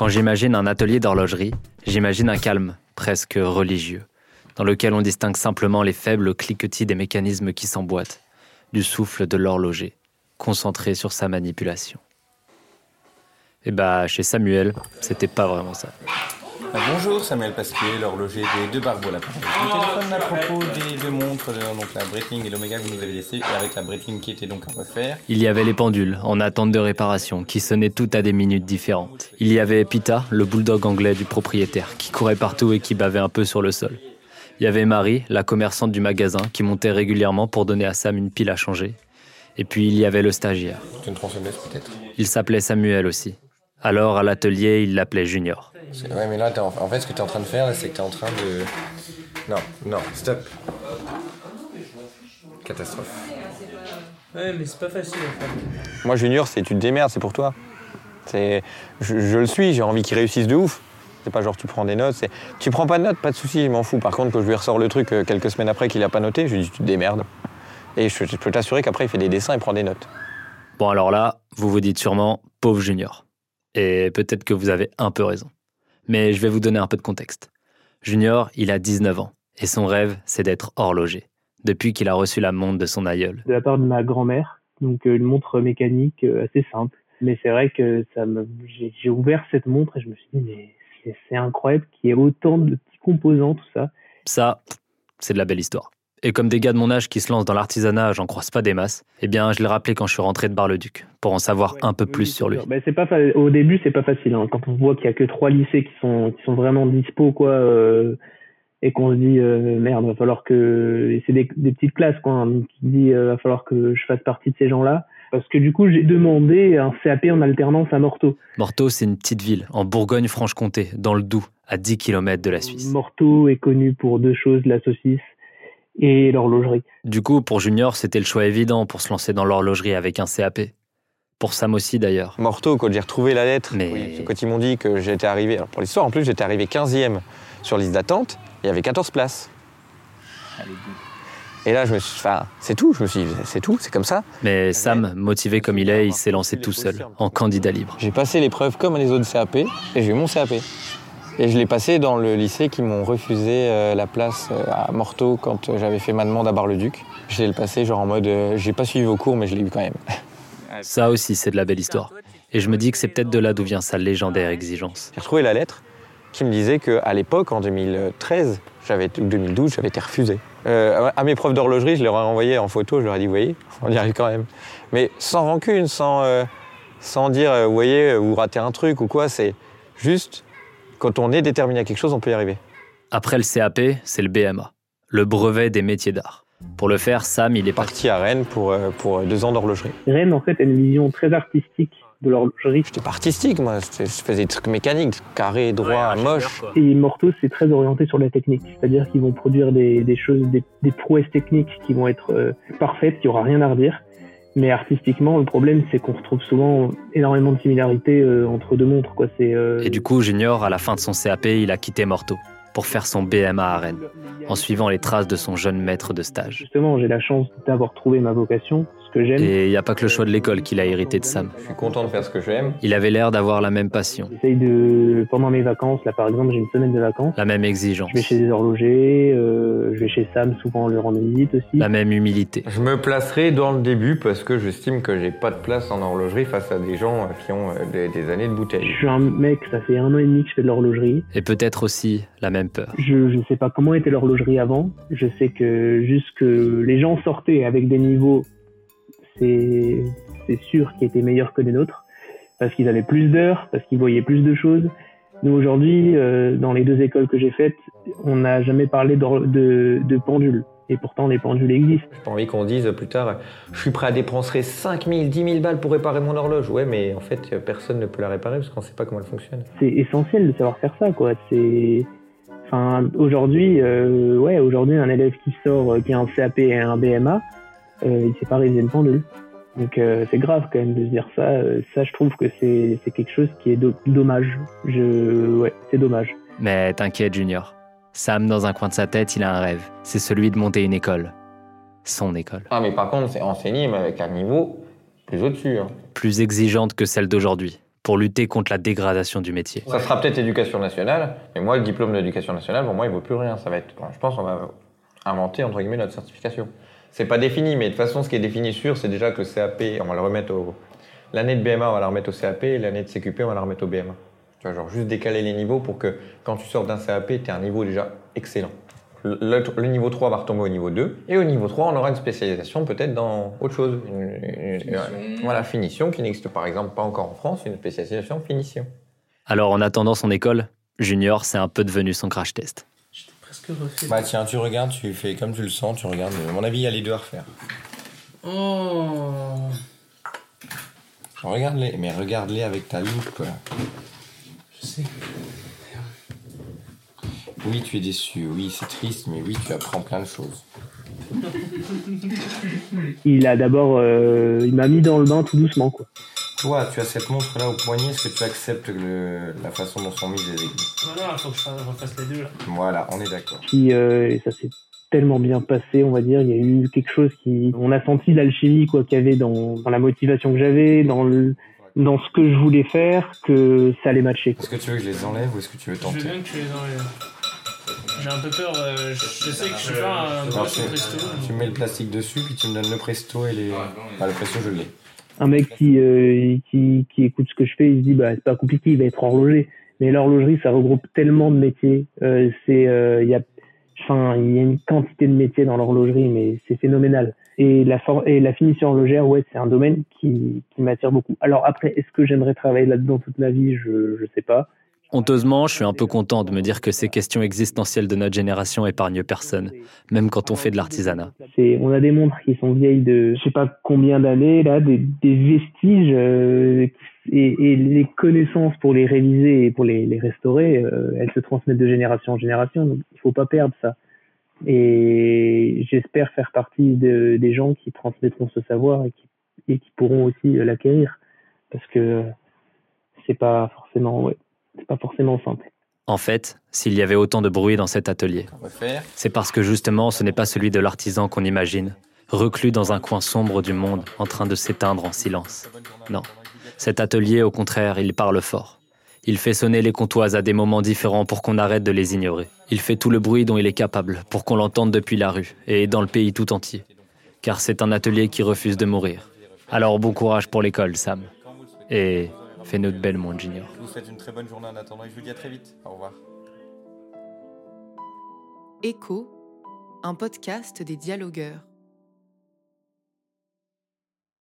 Quand j'imagine un atelier d'horlogerie, j'imagine un calme, presque religieux, dans lequel on distingue simplement les faibles cliquetis des mécanismes qui s'emboîtent, du souffle de l'horloger, concentré sur sa manipulation. Et bah, chez Samuel, c'était pas vraiment ça. Ah, bonjour, Samuel Pasquier, l'horloger des deux barbeaux. Le téléphone à propos des deux montres, donc la Breitling et l'Omega que vous nous avez laissé, et avec la Breitling qui était donc à refaire. Il y avait les pendules, en attente de réparation, qui sonnaient toutes à des minutes différentes. Il y avait Pita, le bulldog anglais du propriétaire, qui courait partout et qui bavait un peu sur le sol. Il y avait Marie, la commerçante du magasin, qui montait régulièrement pour donner à Sam une pile à changer. Et puis il y avait le stagiaire. une peut-être Il s'appelait Samuel aussi. Alors, à l'atelier, il l'appelait Junior. Ouais, mais là, en, fait, ce que tu es en train de faire, c'est que tu es en train de. Non, non, stop. Catastrophe. Ouais, mais c'est pas facile en fait. Moi, Junior, c'est tu te démerdes, c'est pour toi. C'est, je, je le suis, j'ai envie qu'il réussisse de ouf. C'est pas genre tu prends des notes, c'est tu prends pas de notes, pas de souci, je m'en fous. Par contre, quand je lui ressors le truc euh, quelques semaines après qu'il a pas noté, je lui dis tu te démerdes. Et je, je peux t'assurer qu'après il fait des dessins et prend des notes. Bon alors là, vous vous dites sûrement pauvre Junior. Et peut-être que vous avez un peu raison. Mais je vais vous donner un peu de contexte. Junior, il a 19 ans. Et son rêve, c'est d'être horloger. Depuis qu'il a reçu la montre de son aïeul. De la part de ma grand-mère. Donc euh, une montre mécanique euh, assez simple. Mais c'est vrai que ça me, j'ai ouvert cette montre et je me suis dit, mais c'est incroyable qu'il y ait autant de petits composants, tout ça. Ça, c'est de la belle histoire. Et comme des gars de mon âge qui se lancent dans l'artisanat, j'en croise pas des masses, eh bien, je l'ai rappelé quand je suis rentré de Bar-le-Duc, pour en savoir un peu plus sur lui. Ben, c'est pas Au début, c'est pas facile. Hein. Quand on voit qu'il y a que trois lycées qui sont, qui sont vraiment dispo, quoi, euh, et qu'on se dit, euh, merde, va falloir que. c'est des, des, petites classes, quoi. Hein, qui dit, euh, va falloir que je fasse partie de ces gens-là. Parce que du coup, j'ai demandé un CAP en alternance à Morteau. Morteau, c'est une petite ville en Bourgogne-Franche-Comté, dans le Doubs, à 10 km de la Suisse. Morteau est connu pour deux choses, la saucisse et l'horlogerie. Du coup, pour Junior, c'était le choix évident pour se lancer dans l'horlogerie avec un CAP. Pour Sam aussi d'ailleurs. Morteau, quand j'ai retrouvé la lettre, Mais... quand ils m'ont dit que j'étais arrivé, alors pour l'histoire en plus, j'étais arrivé 15e sur liste d'attente, il y avait 14 places. Et là, je me suis enfin, c'est tout, je me suis dit, c'est tout, c'est comme ça. Mais Sam, motivé comme il est, il s'est lancé tout seul, en candidat libre. J'ai passé l'épreuve comme les autres CAP, et j'ai eu mon CAP. Et je l'ai passé dans le lycée qui m'ont refusé euh, la place euh, à Morteau quand j'avais fait ma demande à Bar-le-Duc. J'ai le passé genre en mode euh, j'ai pas suivi vos cours mais je l'ai eu quand même. Ça aussi c'est de la belle histoire. Et je me dis que c'est peut-être de là d'où vient sa légendaire exigence. J'ai retrouvé la lettre qui me disait qu'à l'époque, en 2013, j'avais, ou 2012, j'avais été refusé. à mes profs d'horlogerie, je leur ai envoyé en photo, je leur ai dit, vous voyez, on y arrive quand même. Mais sans rancune, sans, sans dire, vous voyez, vous ratez un truc ou quoi, c'est juste, quand on est déterminé à quelque chose, on peut y arriver. Après le CAP, c'est le BMA, le brevet des métiers d'art. Pour le faire, Sam, il est parti à Rennes pour, euh, pour deux ans d'horlogerie. Rennes, en fait, a une vision très artistique de l'horlogerie. J'étais pas artistique, moi. Je faisais des trucs mécaniques, carré, droit, moche. Et Mortos, c'est très orienté sur la technique. C'est-à-dire qu'ils vont produire des, des choses, des, des, prouesses techniques qui vont être euh, parfaites, il n'y aura rien à redire. Mais artistiquement, le problème, c'est qu'on retrouve souvent énormément de similarités euh, entre deux montres. Quoi. Euh... Et du coup, Junior, à la fin de son CAP, il a quitté Morteau pour faire son BMA à Rennes, en suivant les traces de son jeune maître de stage. Justement, j'ai la chance d'avoir trouvé ma vocation, que j'aime. Et il n'y a pas que le choix de l'école qu'il a hérité de Sam. Je suis content de faire ce que j'aime. Il avait l'air d'avoir la même passion. J'essaye de, pendant mes vacances, là par exemple, j'ai une semaine de vacances. La même exigence. Je vais chez des horlogers, euh, je vais chez Sam souvent le rendre visite aussi. La même humilité. Je me placerai dans le début parce que j'estime que j'ai pas de place en horlogerie face à des gens qui ont euh, des, années de bouteille. Je suis un mec, ça fait un an et demi que je fais de l'horlogerie. Et peut-être aussi la même peur. Je, ne sais pas comment était l'horlogerie avant. Je sais que juste que les gens sortaient avec des niveaux c'est sûr qu'ils étaient meilleurs que les nôtres, parce qu'ils avaient plus d'heures, parce qu'ils voyaient plus de choses. Nous, aujourd'hui, euh, dans les deux écoles que j'ai faites, on n'a jamais parlé de, de, pendules. Et pourtant, les pendules existent. J'ai pas envie qu'on dise plus tard, je suis prêt à dépenser 5 000, 10 000 balles pour réparer mon horloge. Ouais, mais en fait, personne ne peut la réparer parce qu'on ne sait pas comment elle fonctionne. C'est essentiel de savoir faire ça, quoi. C'est, enfin, aujourd'hui, euh, ouais, aujourd'hui, un élève qui sort, euh, qui a un CAP et un BMA, il s'est pas réalisé une pendule. Donc euh, c'est grave quand même de se dire ça. Euh, ça, je trouve que c'est quelque chose qui est dommage. Je, ouais, c'est dommage. Mais t'inquiète, Junior. Sam, dans un coin de sa tête, il a un rêve. C'est celui de monter une école. Son école. Ah, mais par contre, c'est enseigné, mais avec un niveau plus au-dessus. Hein. Plus exigeante que celle d'aujourd'hui. pour lutter contre la dégradation du métier. Ça sera peut-être éducation nationale, mais moi, le diplôme d'éducation nationale, pour moi, il vaut plus rien. Ça va être, je pense, on va inventer entre guillemets notre certification. C'est pas défini, mais de toute façon, ce qui est défini sûr, c'est déjà que le CAP, on va le remettre au. L'année de BMA, on va la remettre au CAP, et l'année de CQP, on va la remettre au BMA. Tu vois, genre juste décaler les niveaux pour que quand tu sors d'un CAP, tu aies un niveau déjà excellent. Le, le, niveau 3 va retomber au niveau 2. Et au niveau 3, on aura une spécialisation peut-être dans autre chose. Une, finition. voilà, finition qui n'existe par exemple pas encore en France, une spécialisation finition. Alors en attendant son école, Junior, c'est un peu devenu son crash test. J'étais presque refait. Bah tiens, tu regardes, tu fais comme tu le sens, tu regardes. À mon avis, il y a les deux à refaire. Oh Regarde-les, mais regarde-les avec ta loupe. Je sais. Oui, tu es déçu, oui, c'est triste, mais oui, tu apprends plein de choses. il a d'abord, euh, il m'a mis dans le bain tout doucement, quoi. Toi, tu as cette montre là au poignet, est-ce que tu acceptes le, la façon dont sont mises les aiguilles? Non, non, il faut que je refasse les deux là. Voilà, on est d'accord. Puis euh, ça s'est tellement bien passé, on va dire. Il y a eu quelque chose qui, on a senti l'alchimie quoi qu'il y avait dans, dans la motivation que j'avais, dans le, dans ce que je voulais faire, que ça allait matcher. Est-ce que tu veux que je les enlève ou est-ce que tu veux tenter Je veux bien que tu les enlèves. J'ai un peu peur, euh, je sais que je suis pas un tu, presto. Tu mets le plastique dessus, puis tu me donnes le presto et les. Bah, le presto, je l'ai. Un mec qui, euh, qui, qui, écoute ce que je fais, il se dit, bah, c'est pas compliqué, il va être horloger. Mais l'horlogerie, ça regroupe tellement de métiers. Euh, c'est, il y a, enfin, il y a une quantité de métiers dans l'horlogerie, mais c'est phénoménal. Et la, et la finition horlogère, ouais, c'est un domaine qui, qui m'attire beaucoup. Alors après, est-ce que j'aimerais travailler là-dedans toute ma vie? Je je sais pas. Honteusement, je suis un peu content de me dire que ces questions existentielles de notre génération épargnent personne, même quand on fait de l'artisanat. On a des montres qui sont vieilles de je sais pas combien d'années, là, des, vestiges euh, et, les connaissances pour les réviser et pour les, restaurer, euh, elles se transmettent de génération en génération, donc il faut pas perdre ça. Et j'espère faire partie de, des gens qui transmettront ce savoir et qui, et qui pourront aussi l'acquérir, parce que c'est pas forcément ouais, c'est pas forcément simple. En fait, s'il y avait autant de bruit dans cet atelier, c'est parce que justement ce n'est pas celui de l'artisan qu'on imagine, reclus dans un coin sombre du monde en train de s'éteindre en silence. Non, cet atelier au contraire, il parle fort. Il fait sonner les comptoirs à des moments différents pour qu'on arrête de les ignorer. Il fait tout le bruit dont il est capable pour qu'on l'entende depuis la rue et dans le pays tout entier. Car c'est un atelier qui refuse de mourir. Alors bon courage pour l'école, Sam. Et Fais-nous de belles, mon Junior. Je vous souhaite une très bonne journée en attendant et je vous dis à très vite. Au revoir. Écho, un podcast des dialogueurs.